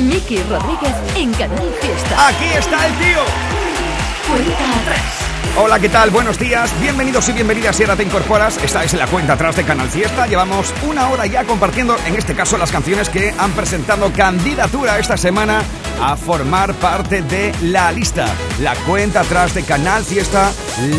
Miki Rodríguez en Canal Fiesta. Aquí está el tío. Cuenta atrás. Hola, ¿qué tal? Buenos días, bienvenidos y bienvenidas si ahora te incorporas. Esta es la cuenta atrás de Canal Fiesta. Llevamos una hora ya compartiendo, en este caso, las canciones que han presentado candidatura esta semana a formar parte de la lista. La cuenta atrás de Canal Fiesta,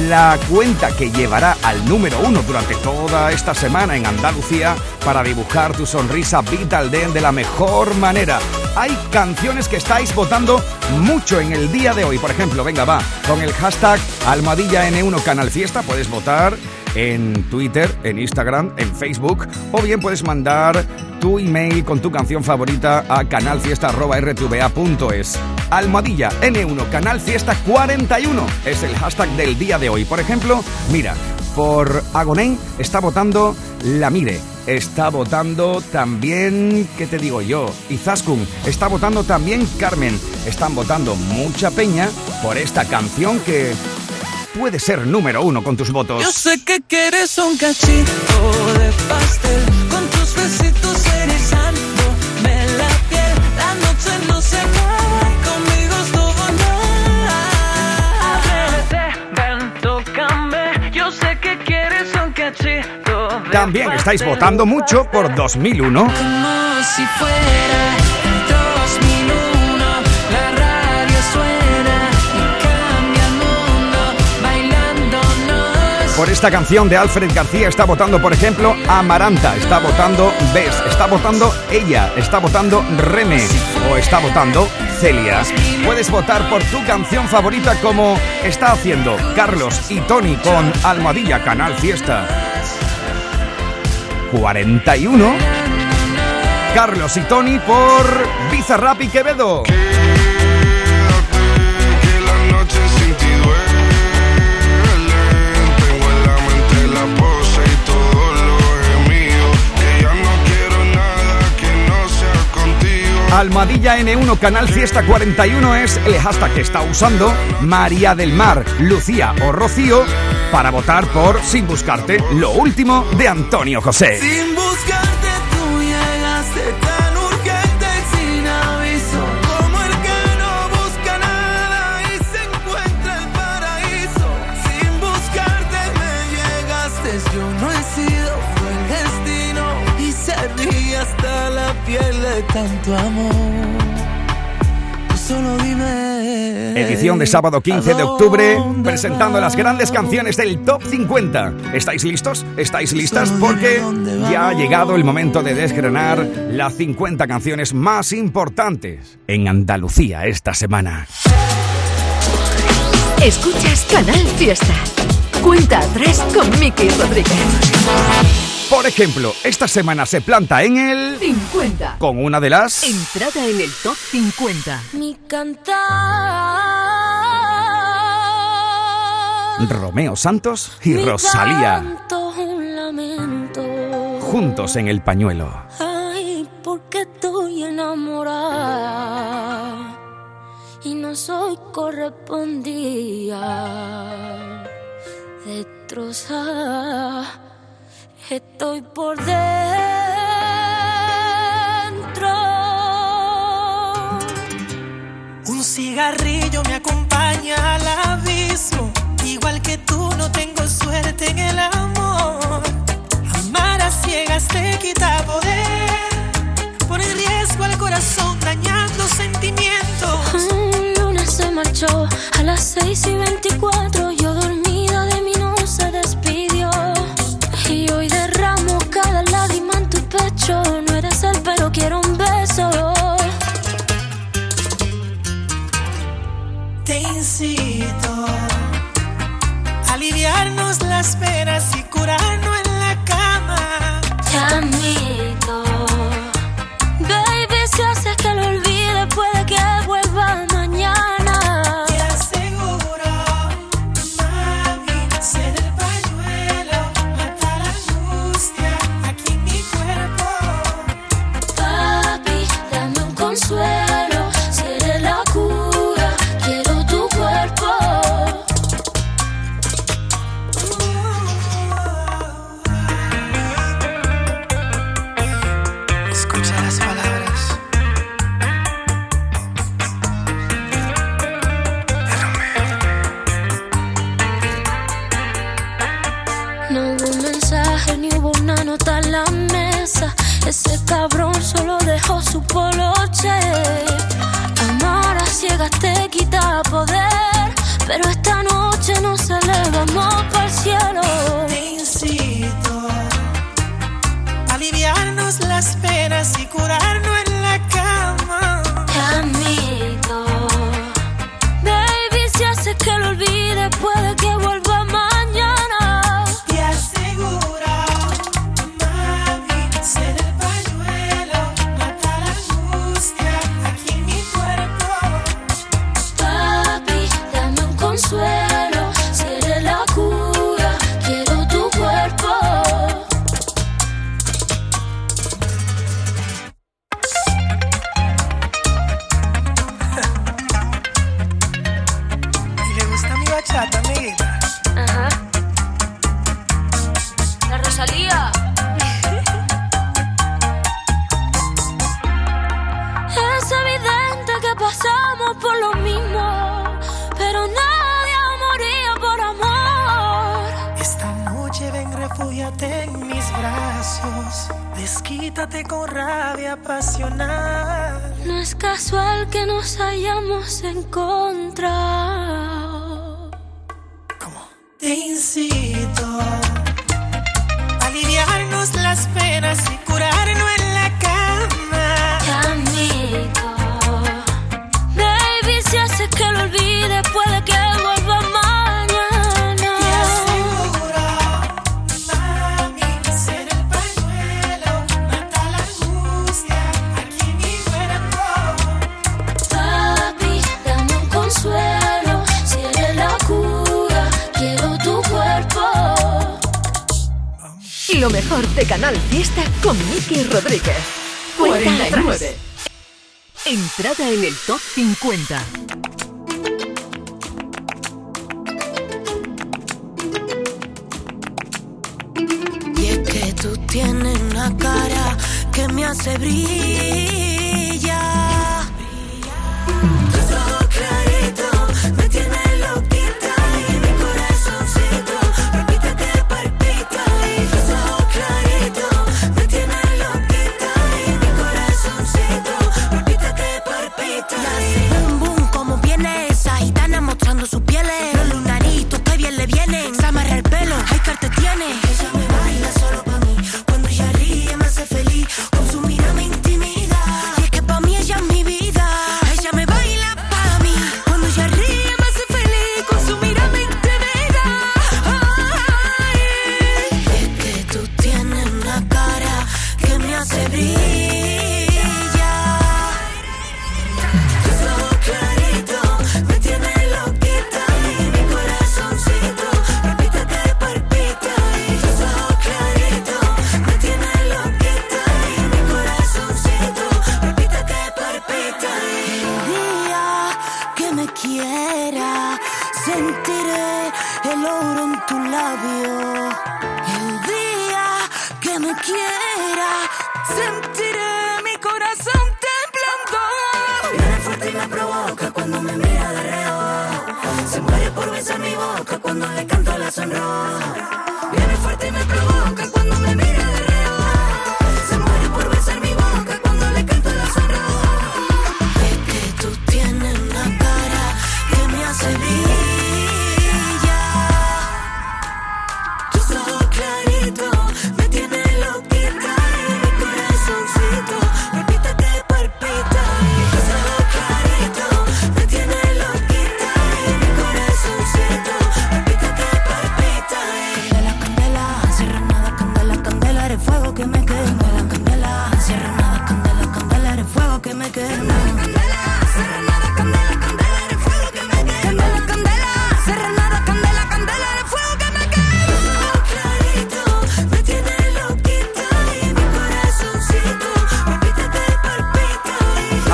la cuenta que llevará al número uno durante toda esta semana en Andalucía para dibujar tu sonrisa Vital Den de la mejor manera. Hay canciones que estáis votando mucho en el día de hoy. Por ejemplo, venga, va, con el hashtag Almohadilla N1 Canal Fiesta puedes votar en Twitter, en Instagram, en Facebook o bien puedes mandar tu email con tu canción favorita a canalfiesta.rtva.es. Almohadilla N1 Canal Fiesta 41 es el hashtag del día de hoy. Por ejemplo, mira, por Agonén está votando La Mire. Está votando también, ¿qué te digo yo? Izaskun. Está votando también Carmen. Están votando mucha peña por esta canción que puede ser número uno con tus votos. Yo sé que quieres un cachito de pastel con tus besitos erizándome También estáis votando mucho por 2001. Como si fuera 2001, la radio suena y cambia el mundo bailándonos. Por esta canción de Alfred García está votando, por ejemplo, Amaranta, está votando Bes, está votando ella, está votando Reme o está votando Celia. Puedes votar por tu canción favorita como está haciendo Carlos y Tony con Almohadilla Canal Fiesta. 41. Carlos y Tony por Bizarrap y Quevedo. que la noche sin ti duele. Tengo en la mente la pose y todo lo mío. Que ya no quiero nada que no sea contigo. Almohadilla N1 Canal Fiesta 41 es el hashtag que está usando María del Mar, Lucía o Rocío para votar por Sin Buscarte, lo último de Antonio José. Sin buscarte tú llegaste tan urgente y sin aviso Como el que no busca nada y se encuentra el paraíso Sin buscarte me llegaste, yo no he sido, fue el destino Y se hasta la piel de tanto amor Edición de sábado 15 de octubre, ¿a dónde presentando las grandes canciones del Top 50. ¿Estáis listos? ¿Estáis listas? Porque ya ha llegado el momento de desgranar las 50 canciones más importantes en Andalucía esta semana. Escuchas Canal Fiesta. Cuenta atrás con Miki Rodríguez. Por ejemplo, esta semana se planta en el... 50. con una de las... Entrada en el Top 50. Mi cantar. Romeo Santos y Mi Rosalía canto un lamento. juntos en el pañuelo. Ay, porque estoy enamorada y no soy correspondida. Destrozada, estoy por dentro. Un cigarrillo me acompaña al abismo. No tengo suerte en el amor. Amar a ciegas te quita poder. Pone en riesgo al corazón, dañando sentimientos. Un lunes se marchó a las 6 y 24. Yo dormida de mí no se despidió. Y hoy derramo cada lágrima en tu pecho. No eres él, pero quiero un beso. Te incito aliviarnos las penas y curarnos en la cama. Top 50. Y es que tú tienes una cara que me hace brillar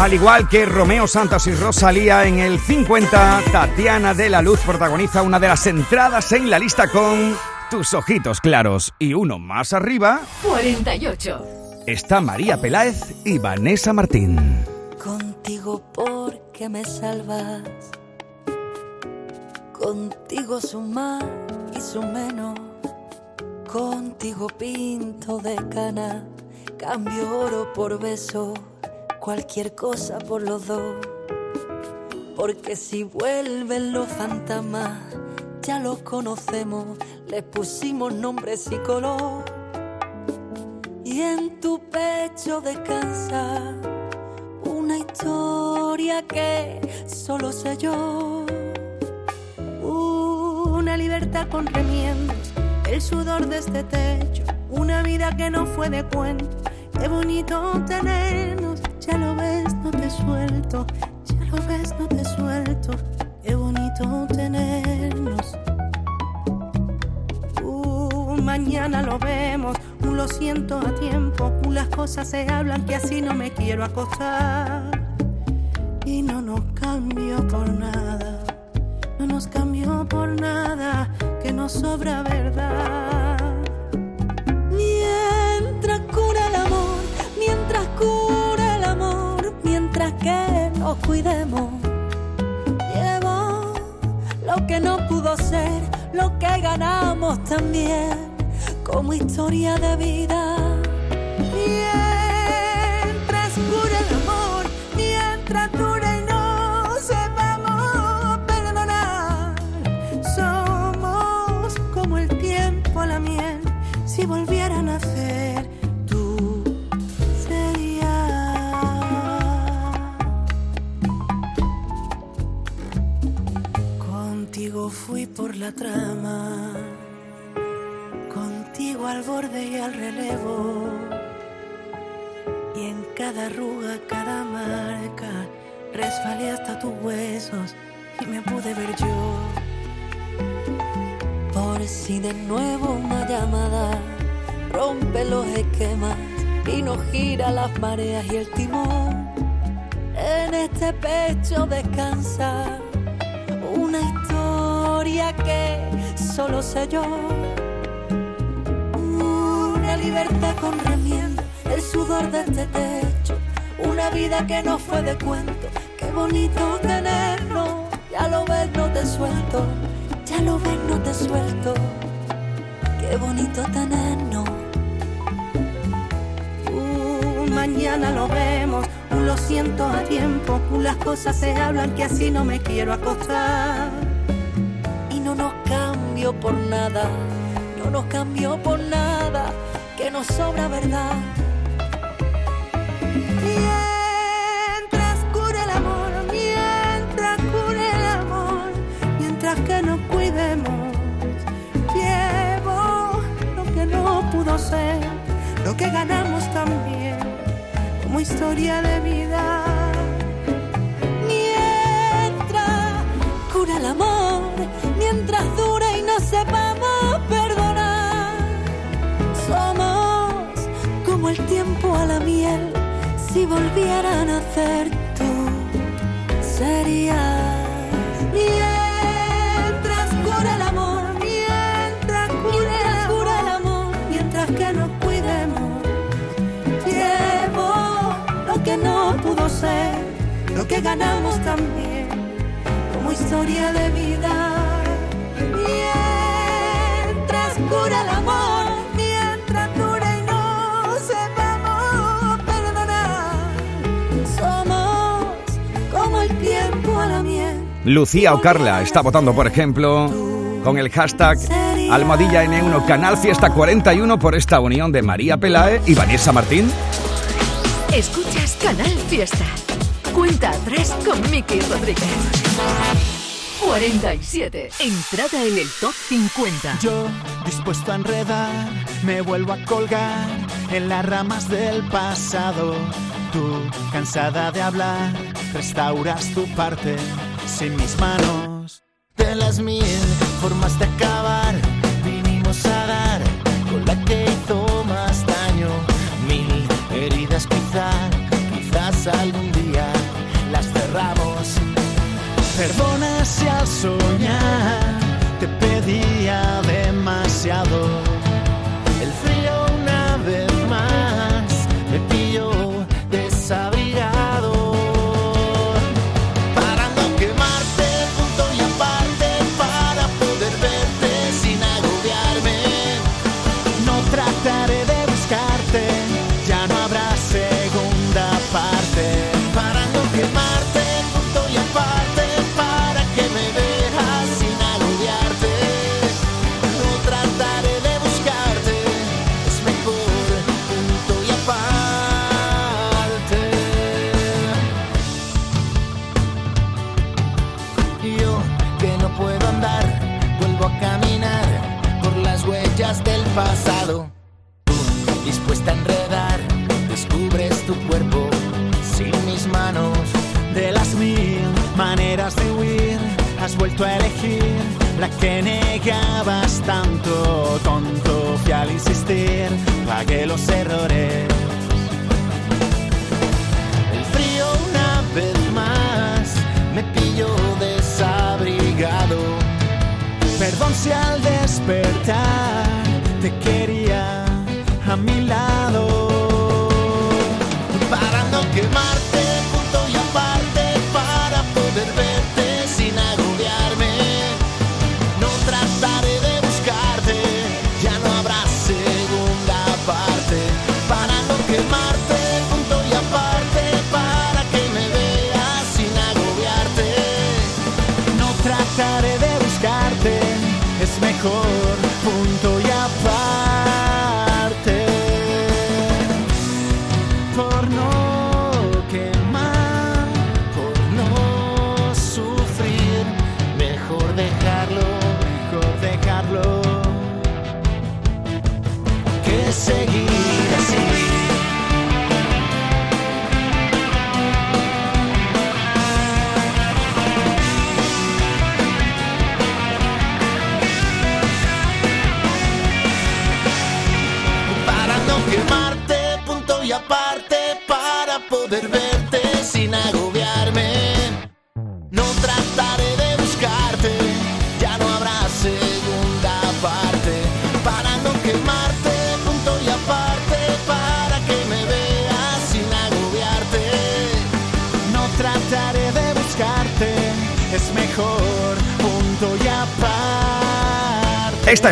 Al igual que Romeo Santos y Rosalía en el 50, Tatiana de la Luz protagoniza una de las entradas en la lista con Tus ojitos claros y uno más arriba. 48. Está María Peláez y Vanessa Martín. Contigo porque me salvas. Contigo su más y su menos. Contigo pinto de cana. Cambio oro por beso cualquier cosa por los dos. Porque si vuelven los fantasmas, ya los conocemos, les pusimos nombres y color. Y en tu pecho descansa una historia que solo sé yo. Una libertad con remiendos, el sudor de este techo, una vida que no fue de cuento. Qué bonito tenernos, ya lo ves, no te suelto, ya lo ves, no te suelto. Qué bonito tenernos. Uh, mañana lo vemos, un lo siento a tiempo, un las cosas se hablan que así no me quiero acostar. Y no nos cambio por nada, no nos cambio por nada, que nos sobra verdad. Cuidemos. Llevo lo que no pudo ser, lo que ganamos también, como historia de vida. Mientras cura el amor, mientras dure la trama, contigo al borde y al relevo. Y en cada arruga, cada marca, resbalé hasta tus huesos y me pude ver yo. Por si de nuevo una llamada rompe los esquemas y nos gira las mareas y el timón. En este pecho descansa una historia que solo sé yo. Una libertad con remiendo, el sudor de este techo. Una vida que no fue de cuento. Qué bonito tenerlo. Ya lo ves, no te suelto. Ya lo ves, no te suelto. Qué bonito tenernos. Uh, mañana lo vemos, un lo siento a tiempo, un las cosas se hablan que así no me quiero acostar. Por nada, no nos cambio por nada, que nos sobra verdad. Mientras cure el amor, mientras cure el amor, mientras que nos cuidemos, llevo lo que no pudo ser, lo que ganamos también, como historia de vida. Mientras cura el amor, mientras Si volviera a nacer tú, serías. Mientras cura el amor, mientras cura, cura el amor, mientras que nos cuidemos, llevo lo que no pudo ser, lo que ganamos también, como historia de vida. Mientras cura el amor, Lucía o Carla está votando, por ejemplo, con el hashtag Almohadilla N1 Canal Fiesta 41 por esta unión de María Pelae y Vanessa Martín. Escuchas Canal Fiesta. Cuenta atrás con Miki Rodríguez. 47. Entrada en el top 50. Yo, dispuesto a enredar, me vuelvo a colgar en las ramas del pasado. Tú, cansada de hablar, restauras tu parte sin mis manos. De las mil formas de acabar,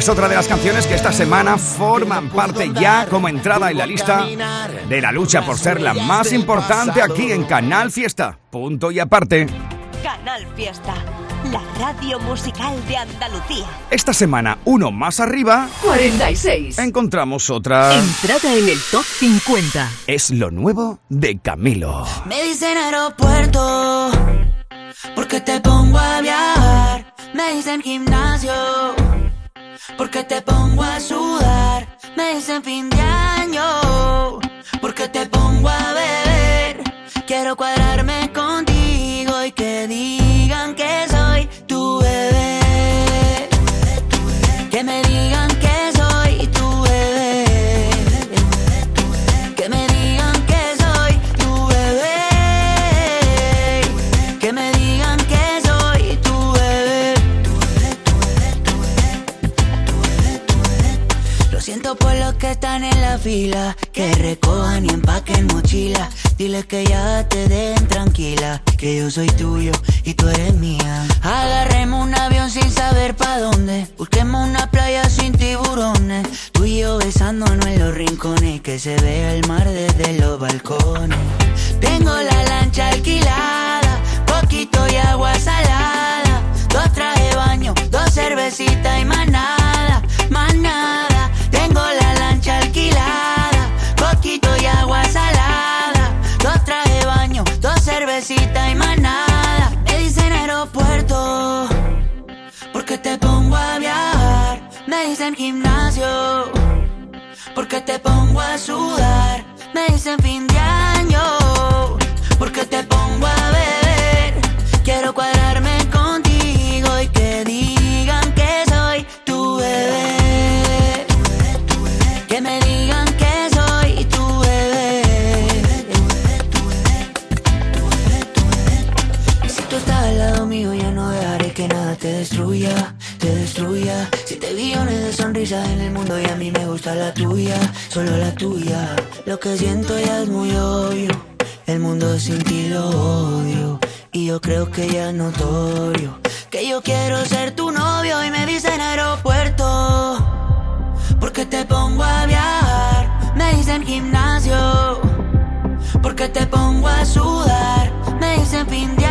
es otra de las canciones que esta semana forman parte ya como entrada en la lista de la lucha por ser la más importante aquí en Canal Fiesta. Punto y aparte. Canal Fiesta, la radio musical de Andalucía. Esta semana, uno más arriba, 46. encontramos otra. Entrada en el top 50. Es lo nuevo de Camilo. Me dicen aeropuerto, porque te pongo a viajar. Me dicen gimnasio, porque te pongo a sudar. Me dicen fin de año, porque te pongo a beber. Quiero cuadrarme contigo y que digan siento por los que están en la fila, que recojan y empaquen mochila. Dile que ya te den tranquila, que yo soy tuyo y tú eres mía. Agarremos un avión sin saber pa' dónde, busquemos una playa sin tiburones. Tú y yo besándonos en los rincones, que se vea el mar desde los balcones. Tengo la lancha alquilada, poquito y agua salada. Dos traje baño, dos cervecitas y más y más nada. Me dicen aeropuerto, porque te pongo a viajar. Me dicen gimnasio, porque te pongo a sudar. Me dicen fin de año, Billones de sonrisas en el mundo y a mí me gusta la tuya, solo la tuya. Lo que siento ya es muy obvio. El mundo sin ti lo odio. Y yo creo que ya es notorio. Que yo quiero ser tu novio y me dicen aeropuerto. Porque te pongo a viajar. Me dicen gimnasio. Porque te pongo a sudar. Me dicen fin de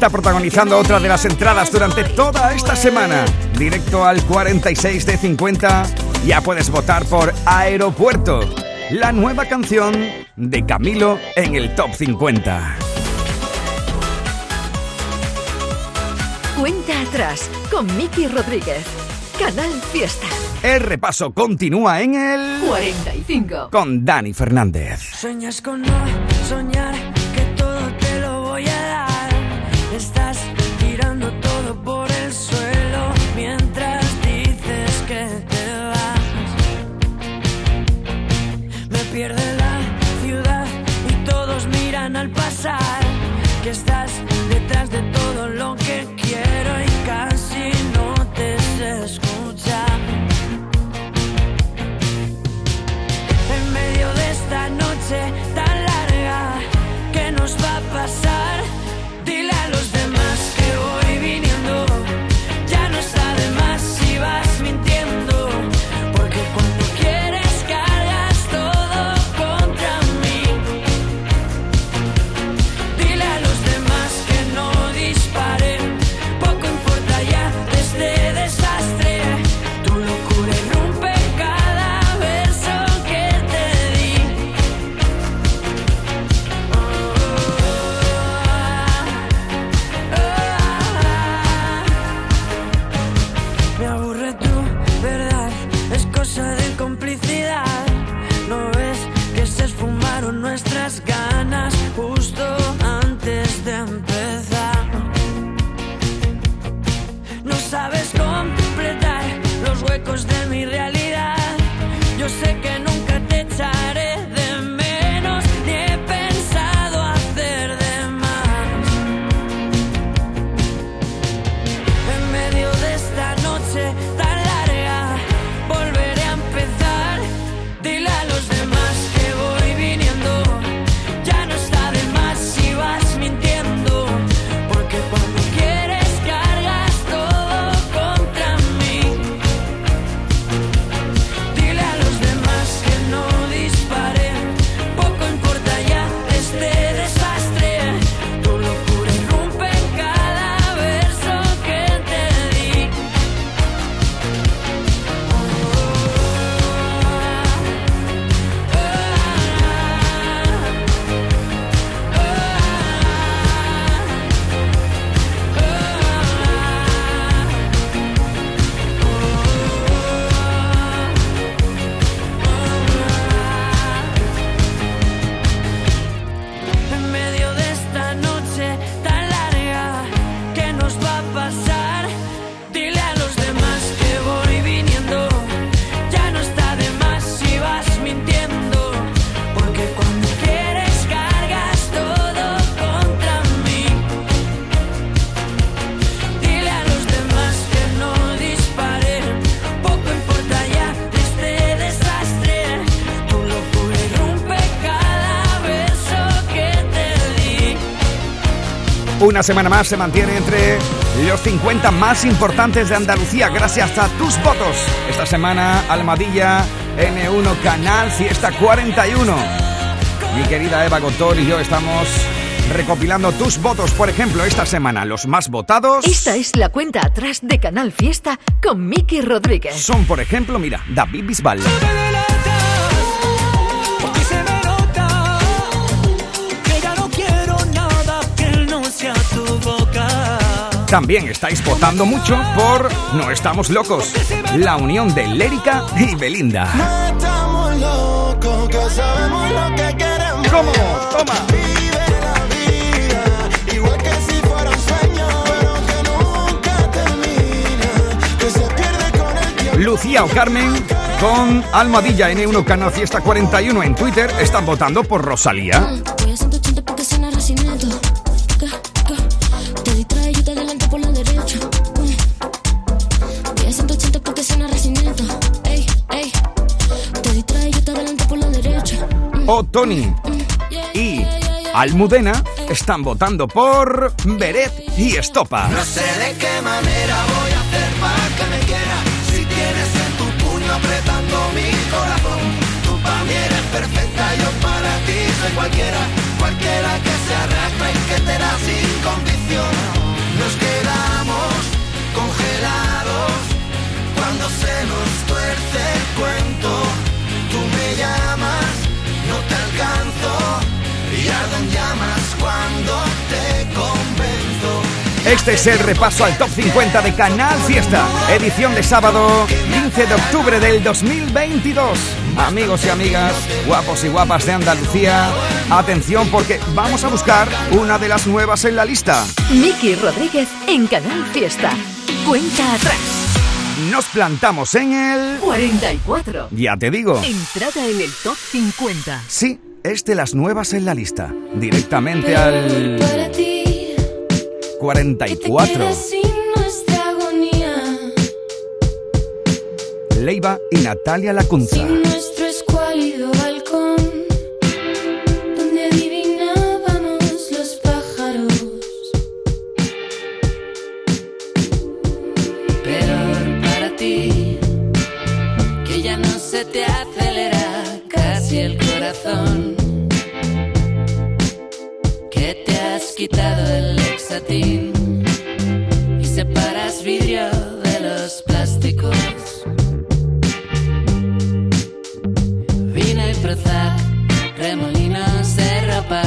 está protagonizando otra de las entradas durante toda esta semana. Directo al 46 de 50. Ya puedes votar por Aeropuerto, la nueva canción de Camilo en el Top 50. Cuenta atrás con Miki Rodríguez. Canal Fiesta. El repaso continúa en el 45. con Dani Fernández. Sueñas con no soñar Que estás detrás de todo lo que quiero y casi no te escucha. En medio de esta noche Una semana más se mantiene entre los 50 más importantes de Andalucía gracias a tus votos. Esta semana Almadilla N1 Canal Fiesta 41. Mi querida Eva Gotor y yo estamos recopilando tus votos, por ejemplo, esta semana los más votados Esta es la cuenta atrás de Canal Fiesta con Miki Rodríguez. son, por ejemplo, mira, David Bisbal, También estáis votando mucho por No estamos locos, la unión de Lérica y Belinda. No estamos locos, que sabemos lo que queremos. ¿Cómo? Toma. Vive la vida, igual que si fuera un sueño, pero que nunca termina, que se pierde con el tiempo. Lucía o Carmen con Almadilla N1 Canal Fiesta 41 en Twitter están votando por Rosalía. O Tony y Almudena están votando por Beret y Estopa. No sé de qué manera voy a hacer para que me quiera. Si tienes en tu puño apretando mi corazón. Tú para mí eres perfecta, yo para ti soy cualquiera. Cualquiera que se arrastra y que te da sin condición. Este es el repaso al top 50 de Canal Fiesta, edición de sábado 15 de octubre del 2022. Amigos y amigas, guapos y guapas de Andalucía, atención porque vamos a buscar una de las nuevas en la lista. Miki Rodríguez en Canal Fiesta. Cuenta atrás. Nos plantamos en el 44. Ya te digo. Entrada en el top 50. Sí, es de las nuevas en la lista. Directamente al Para ti, que te 44. quedas sin nuestra agonía, Leiva y Natalia Lacunza. Quitado el exatín y separas vidrio de los plásticos. Vino y Prozac, remolinos de ropa,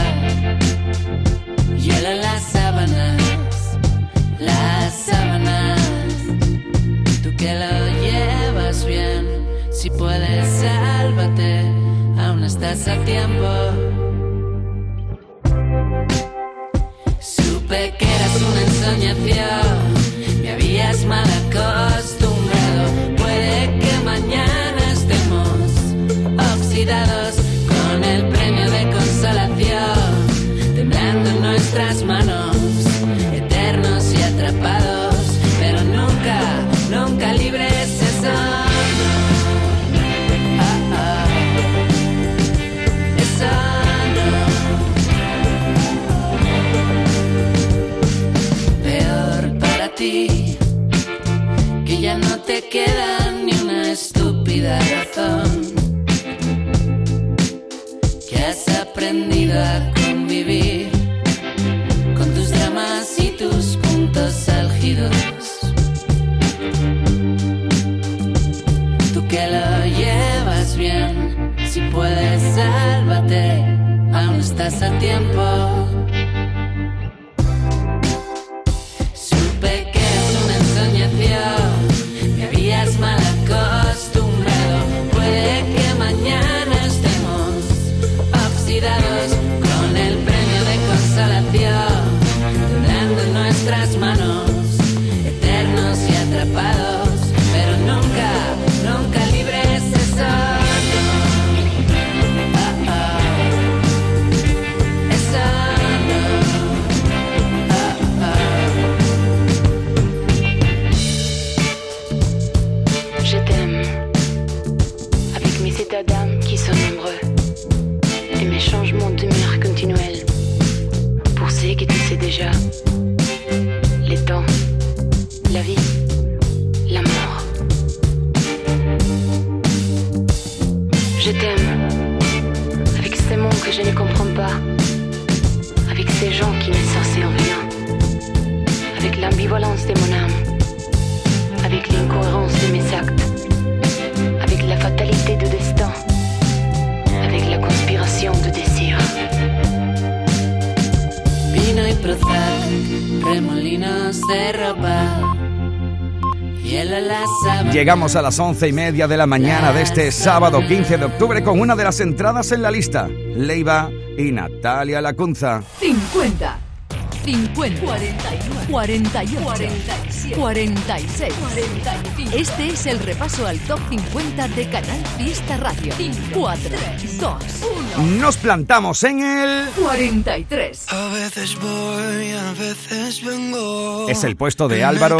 hielo en las sábanas, las sábanas. Tú que lo llevas bien, si puedes, sálvate, aún estás a tiempo. Me habías mal a las once y media de la mañana de este sábado 15 de octubre con una de las entradas en la lista, Leiva y Natalia Lacunza. 50. 50. 49. 48. 47. 46. 45. Este es el repaso al top 50 de Canal Fiesta Radio. 4, 2, 1. Nos plantamos en el... 43. A veces voy, a veces vengo. Es el puesto de Álvaro.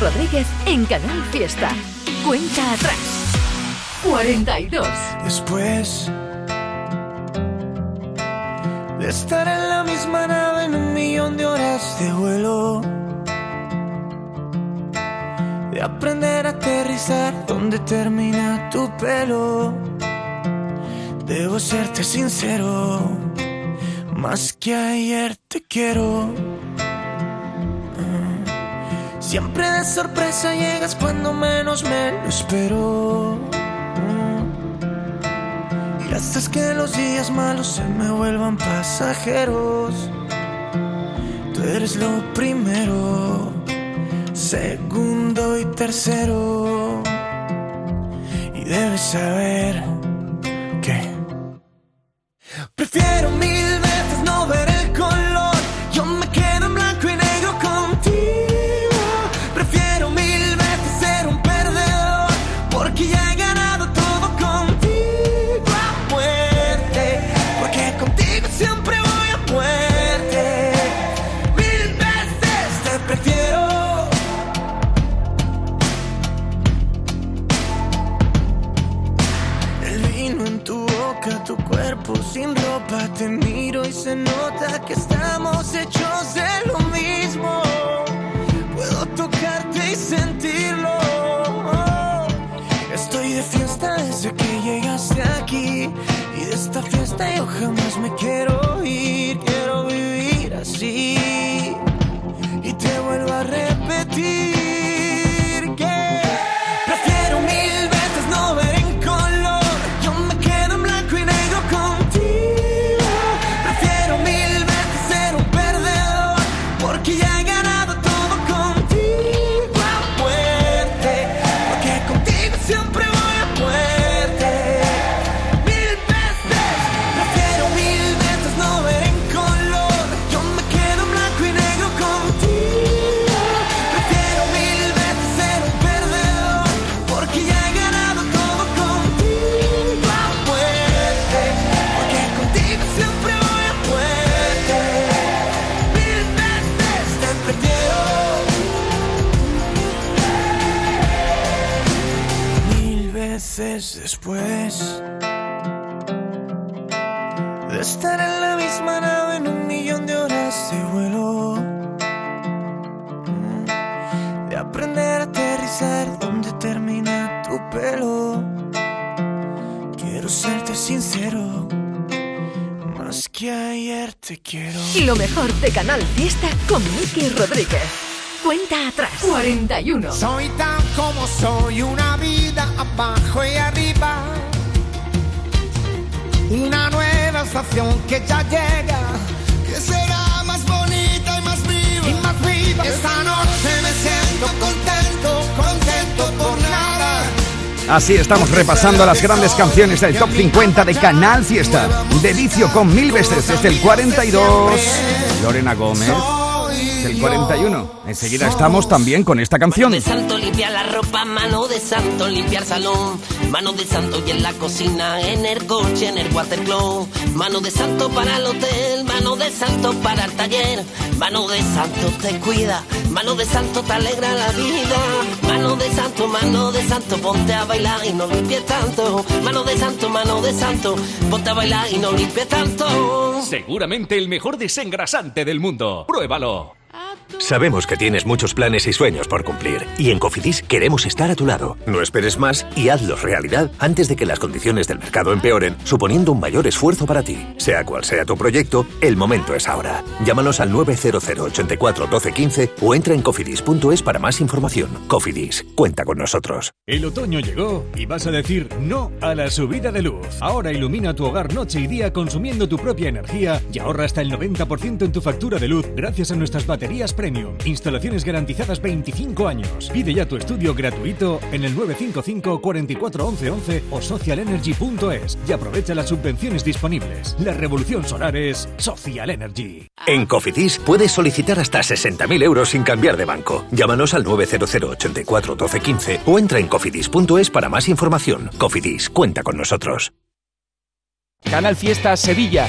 Rodríguez en Canal Fiesta. Cuenta atrás. 42. Después de estar en la misma nave en un millón de horas de vuelo, de aprender a aterrizar donde termina tu pelo, debo serte sincero, más que ayer te quiero. Siempre de sorpresa llegas cuando menos me lo espero. Y haces que los días malos se me vuelvan pasajeros. Tú eres lo primero, segundo y tercero. Y debes saber que prefiero mil veces. te miro y se nota que estamos hechos de lo mismo. Puedo tocarte y sentirlo. Estoy de fiesta desde que llegaste aquí. Y de esta fiesta yo jamás me quiero ir. Quiero vivir así. Y te vuelvo a repetir. Te quiero. Lo mejor de Canal Fiesta con Miki Rodríguez. Cuenta atrás. 41. Soy tan como soy, una vida abajo y arriba. Una nueva estación que ya llega, que será más bonita y más viva. Y más viva. Esta noche me siento contento, contento. Así estamos repasando las grandes canciones del Top 50 de Canal Fiesta. De vicio con mil veces desde el 42. Lorena Gómez. Del 41. Enseguida estamos también con esta canción. de santo limpiar la ropa, mano de santo limpiar salón, mano de santo y en la cocina, en el coche, en el watercloak, mano de santo para el hotel, mano de santo para el taller, mano de santo te cuida, mano de santo te alegra la vida, mano de santo, mano de santo, ponte a bailar y no limpies tanto, mano de santo, mano de santo, ponte a bailar y no limpies tanto. Seguramente el mejor desengrasante del mundo. Pruébalo. Sabemos que tienes muchos planes y sueños por cumplir y en Cofidis queremos estar a tu lado. No esperes más y hazlos realidad antes de que las condiciones del mercado empeoren, suponiendo un mayor esfuerzo para ti. Sea cual sea tu proyecto, el momento es ahora. Llámanos al 900 84 12 15 o entra en cofidis.es para más información. Cofidis, cuenta con nosotros. El otoño llegó y vas a decir no a la subida de luz. Ahora ilumina tu hogar noche y día consumiendo tu propia energía y ahorra hasta el 90% en tu factura de luz gracias a nuestras baterías premium. Instalaciones garantizadas 25 años. Pide ya tu estudio gratuito en el 955 44 11 11 o socialenergy.es y aprovecha las subvenciones disponibles. La revolución solar es Social Energy. En Cofidis puedes solicitar hasta 60.000 euros sin cambiar de banco. Llámanos al 900 84 12 15 o entra en cofidis.es para más información. Cofidis, cuenta con nosotros. Canal Fiesta Sevilla.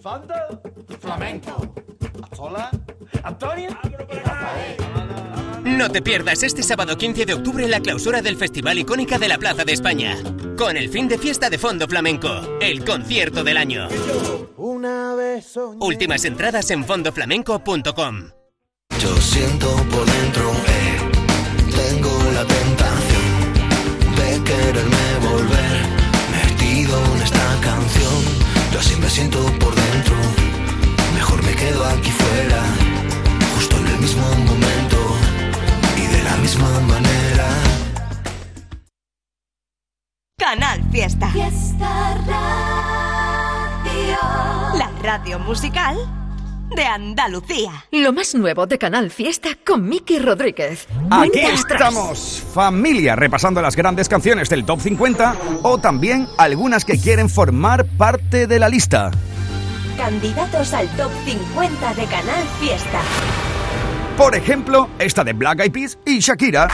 Fanta, flamenco. Hola, Antonio. No te pierdas este sábado 15 de octubre la clausura del Festival Icónica de la Plaza de España. Con el fin de fiesta de Fondo Flamenco, el concierto del año. Una vez soñé. Últimas entradas en fondoflamenco.com. Yo siento por dentro, eh, tengo la tentación de quererme volver metido en esta canción. Yo así me siento por dentro, mejor me quedo aquí fuera, justo en el mismo momento y de la misma manera. Canal Fiesta. Fiesta Radio. La radio musical de Andalucía. Lo más nuevo de Canal Fiesta con Miki Rodríguez. Aquí estamos, familia, repasando las grandes canciones del Top 50 o también algunas que quieren formar parte de la lista. Candidatos al top 50 de Canal Fiesta. Por ejemplo, esta de Black Eyed Peas y Shakira.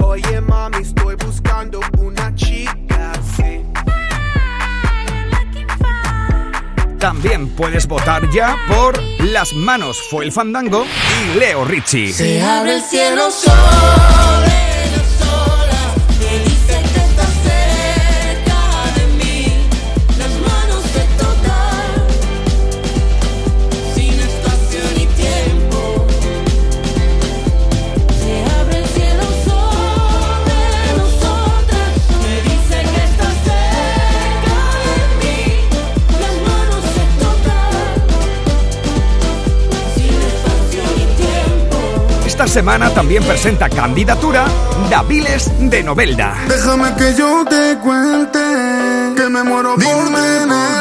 Oye, mami, estoy buscando una chica También puedes votar ya por Las manos fue el fandango y Leo Richie. Se abre el cielo sobre Esta semana también presenta candidatura Daviles de Novelda. Déjame que yo te cuente que me muero por por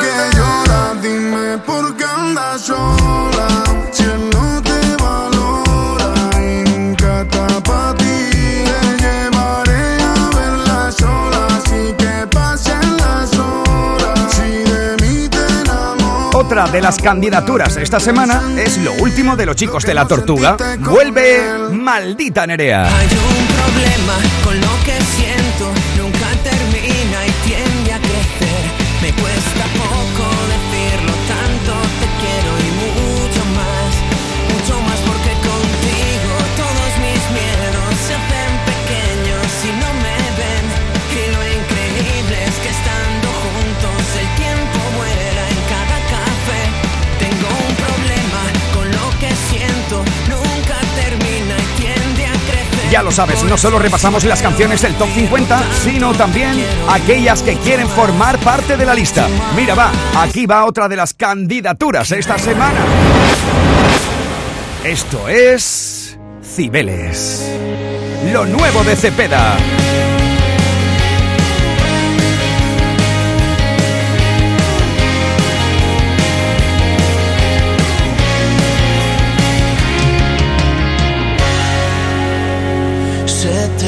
qué lloras. Dime por qué andas sola. Otra de las candidaturas esta semana es lo último de los chicos de la Tortuga. Vuelve Maldita Nerea. problema con Ya lo sabes, no solo repasamos las canciones del Top 50, sino también aquellas que quieren formar parte de la lista. Mira, va, aquí va otra de las candidaturas esta semana. Esto es Cibeles. Lo nuevo de Cepeda.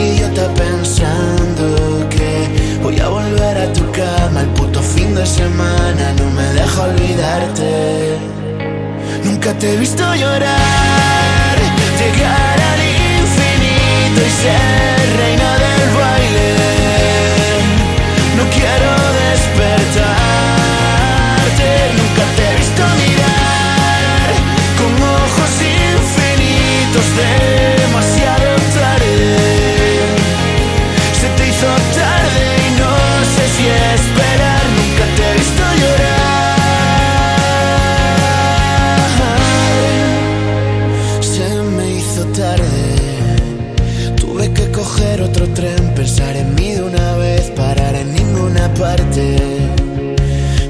idiota pensando que voy a volver a tu cama el puto fin de semana. No me deja olvidarte. Nunca te he visto llorar, llegar al infinito y ser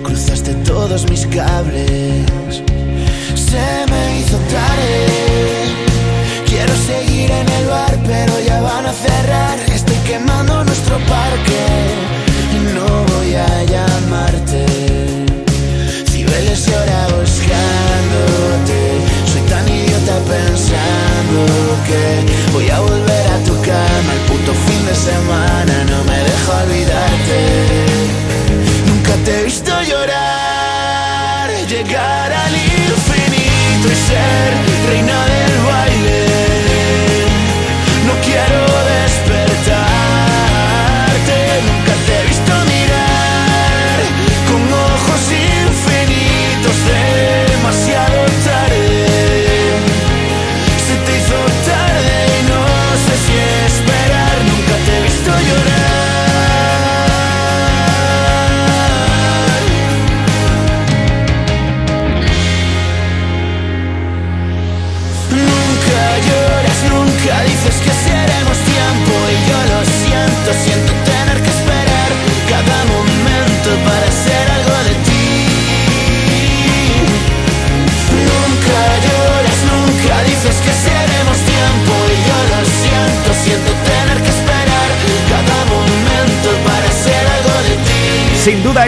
Cruzaste todos mis cables, se me hizo tarde. Quiero seguir en el bar, pero ya van a cerrar. Estoy quemando nuestro parque y no voy a llamarte. Cibeles llora buscándote. Soy tan idiota pensando que voy a volver tu fin de semana. No me dejo olvidarte. Nunca te he visto llorar,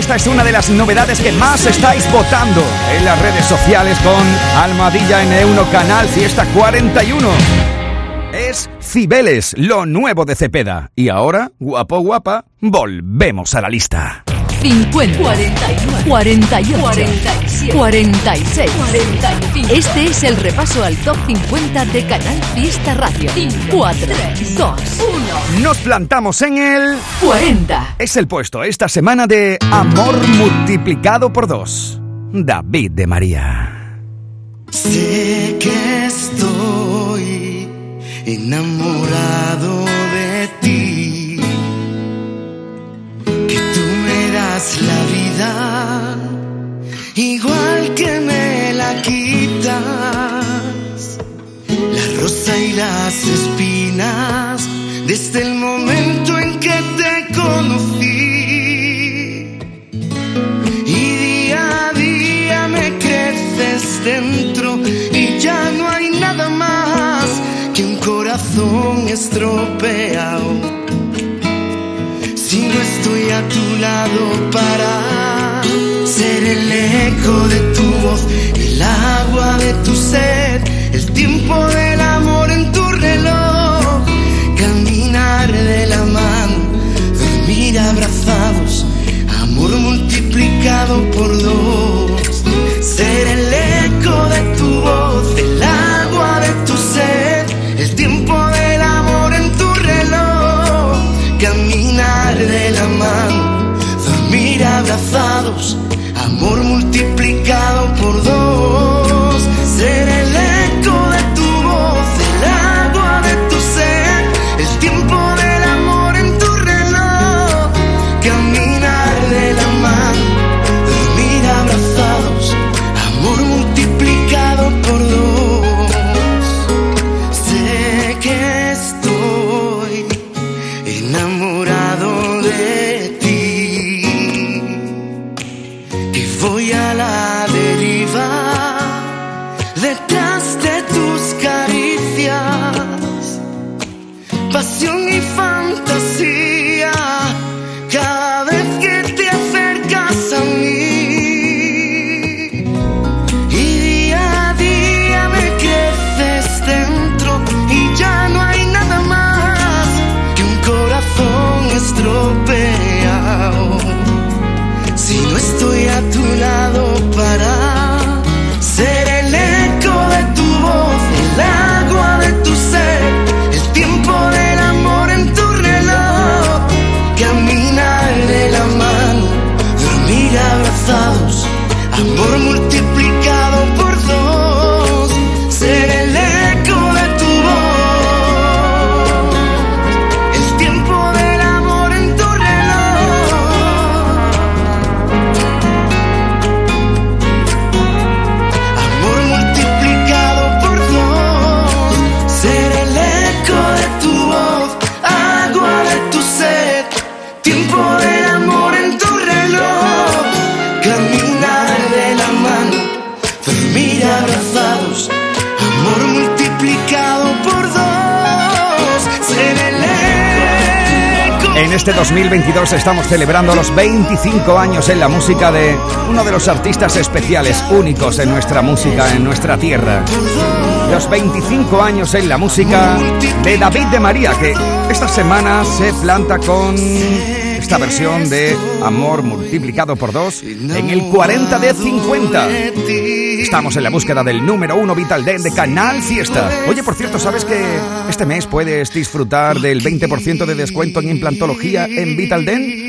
esta es una de las novedades que más estáis votando en las redes sociales con Almohadilla N1 Canal Fiesta 41. Es Cibeles, lo nuevo de Cepeda. Y ahora, guapo guapa, volvemos a la lista. 50, 49, 48, 47, 46, 45. Este es el repaso al top 50 de Canal Fiesta Radio. 4, 2, 1. Nos plantamos en el 40. Es el puesto esta semana de Amor multiplicado por dos. David de María. Sé que estoy enamorado de ti, la vida, igual que me la quitas, la rosa y las espinas, desde el momento en que te conocí. Y día a día me creces dentro y ya no hay nada más que un corazón estropeado no estoy a tu lado para ser el eco de tu voz, el agua de tu sed, el tiempo del amor en tu reloj, caminar de la mano, dormir abrazados, amor multiplicado por dos, ser el eco este 2022 estamos celebrando los 25 años en la música de uno de los artistas especiales, únicos en nuestra música, en nuestra tierra. Los 25 años en la música de David de María, que esta semana se planta con esta versión de Amor multiplicado por dos en el 40 de 50. Estamos en la búsqueda del número uno Vital Den de Canal Fiesta. Oye, por cierto, ¿sabes que este mes puedes disfrutar del 20% de descuento en implantología en Vital Den?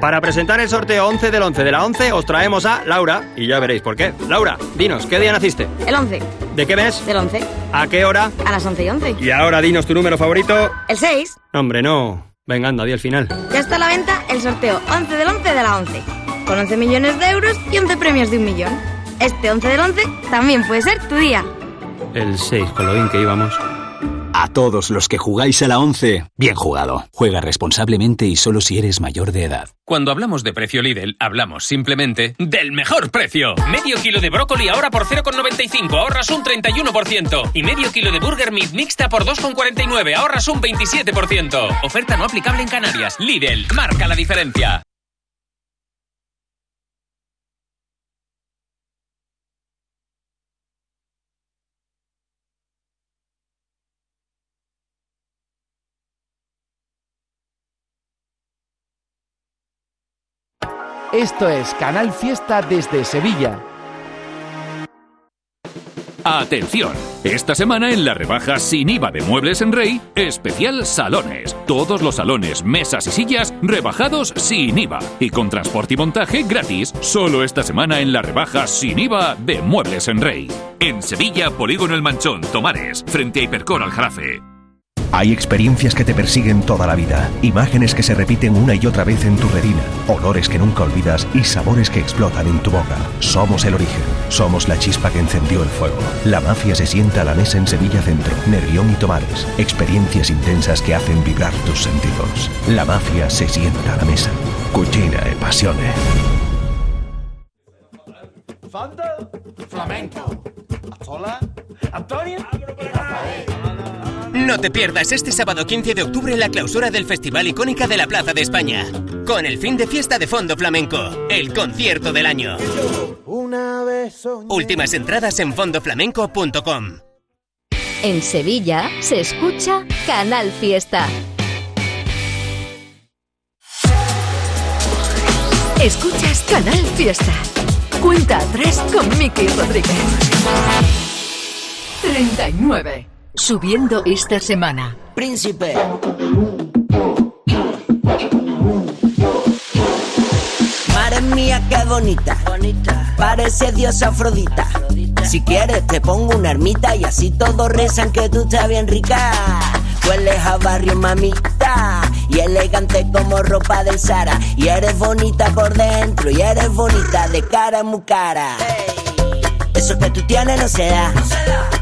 Para presentar el sorteo 11 del 11 de la 11 os traemos a Laura y ya veréis por qué. Laura, dinos, ¿qué día naciste? El 11. ¿De qué mes? Del 11. ¿A qué hora? A las 11 y 11. Y ahora dinos tu número favorito. El 6. Hombre, no. Venga, anda, di el final. Ya está a la venta el sorteo 11 del 11 de la 11. Con 11 millones de euros y 11 premios de un millón. Este 11 del 11 también puede ser tu día. El 6, con lo bien que íbamos. A todos los que jugáis a la 11, bien jugado. Juega responsablemente y solo si eres mayor de edad. Cuando hablamos de precio Lidl, hablamos simplemente del mejor precio. Medio kilo de brócoli ahora por 0,95, ahorras un 31%. Y medio kilo de burger meat mixta por 2,49, ahorras un 27%. Oferta no aplicable en Canarias. Lidl, marca la diferencia. Esto es Canal Fiesta desde Sevilla. Atención, esta semana en la rebaja sin IVA de Muebles en Rey, especial salones. Todos los salones, mesas y sillas rebajados sin IVA y con transporte y montaje gratis. Solo esta semana en la rebaja sin IVA de Muebles en Rey. En Sevilla, Polígono El Manchón, Tomares, frente a Hipercor al Jarafe. Hay experiencias que te persiguen toda la vida, imágenes que se repiten una y otra vez en tu retina, olores que nunca olvidas y sabores que explotan en tu boca. Somos el origen, somos la chispa que encendió el fuego. La mafia se sienta a la mesa en Sevilla Centro, Nervión y Tomares. Experiencias intensas que hacen vibrar tus sentidos. La mafia se sienta a la mesa. Cucina e passione. Fanta, flamenco. Azola, Antonio. No te pierdas este sábado 15 de octubre la clausura del Festival Icónica de la Plaza de España. Con el fin de fiesta de Fondo Flamenco, el concierto del año. Una vez soñé. Últimas entradas en fondoflamenco.com. En Sevilla se escucha Canal Fiesta. Escuchas Canal Fiesta. Cuenta atrás con Miki Rodríguez. 39. Subiendo esta semana. Príncipe. Madre mía, qué bonita. Parece diosa Afrodita. Si quieres, te pongo una ermita y así todos rezan que tú estás bien rica. Hueles a barrio, mamita. Y elegante como ropa del Sara. Y eres bonita por dentro. Y eres bonita de cara muy cara. Eso que tú tienes no se da. No se da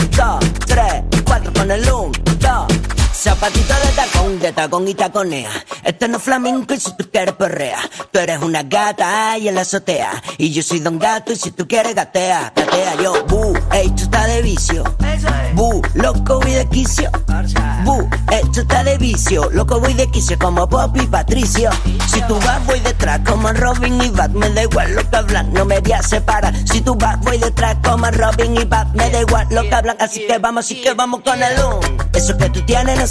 4 con el 1, 2. Zapatito de tacón, de tacón y taconea. Este no es flamenco y si tú quieres perrea. Tú eres una gata y en la azotea. Y yo soy don gato y si tú quieres gatea, gatea yo. Bu, esto está de vicio. Bu, loco voy de quicio. Bu, esto está de vicio. Loco voy de quicio como Bob y Patricio. Si tú vas voy detrás como Robin y Bat. Me da igual lo que hablan, no me voy a separar. Si tú vas voy detrás como Robin y Bat. Me da igual lo que hablan, así que vamos, así que vamos con el un. Eso que tú tienes no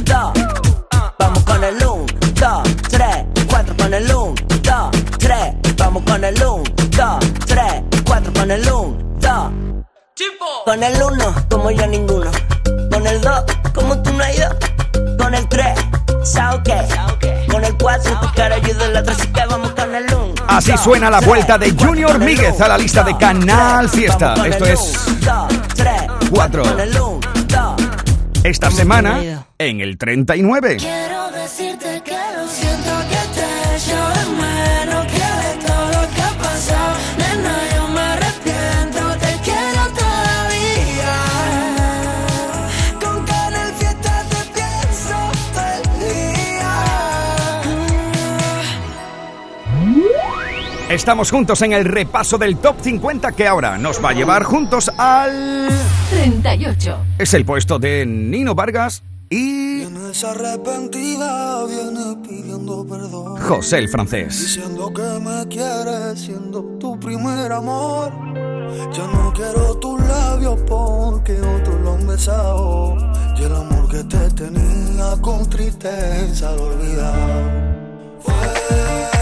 Vamos con el 1, 2, 3, 4 con el 1, 2. Con el 1, como yo ninguno. Con el 2, como tú no hay dos. Con el 3, sao que. Con el 4, tu cara ayuda el otro, así que vamos con el 1. Así suena la vuelta de Junior Míguez a la lista de Canal Fiesta. Esto es 4. Esta semana en el 39. Quiero decirte Estamos juntos en el repaso del top 50 que ahora nos va a llevar juntos al... 38. Es el puesto de Nino Vargas y arrepentida, vienes pidiendo perdón José el francés. Diciendo que me quieres siendo tu primer amor Ya no quiero tus labios porque otros lo han besado Y el amor que te tenía con tristeza lo olvidado Fuera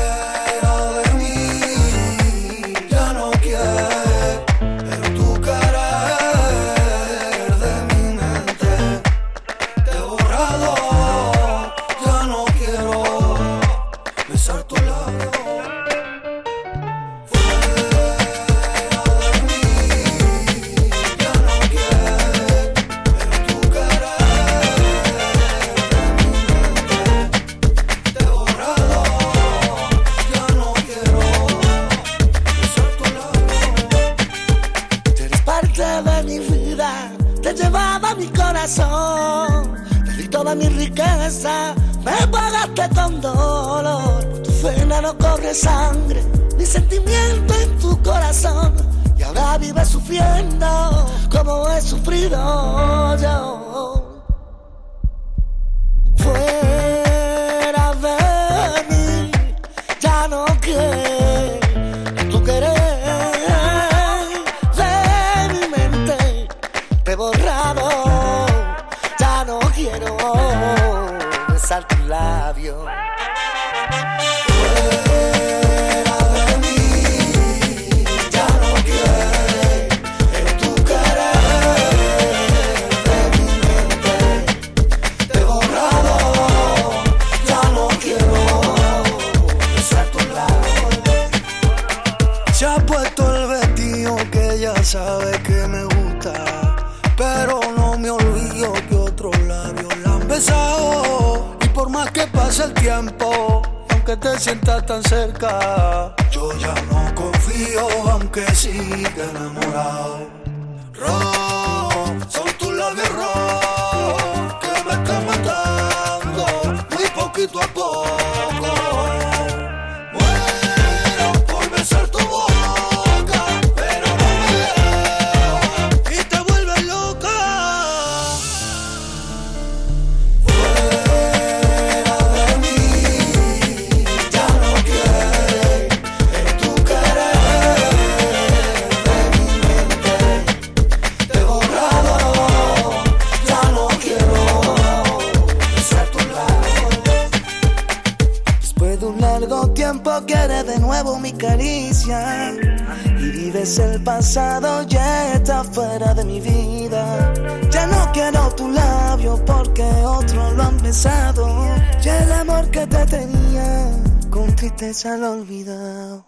el pasado, ya está fuera de mi vida. Ya no quiero tu labio porque otros lo han besado. Ya el amor que te tenía con tristeza lo he olvidado.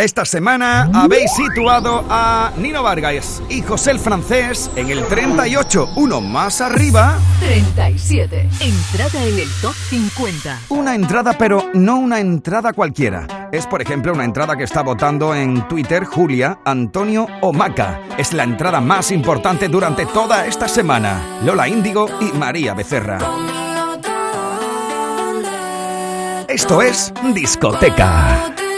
Esta semana habéis situado a Nino Vargas y José el Francés en el 38, uno más arriba. 37. Entrada en el top 50. Una entrada, pero no una entrada cualquiera. Es, por ejemplo, una entrada que está votando en Twitter Julia Antonio Omaca. Es la entrada más importante durante toda esta semana. Lola Índigo y María Becerra. Esto es Discoteca.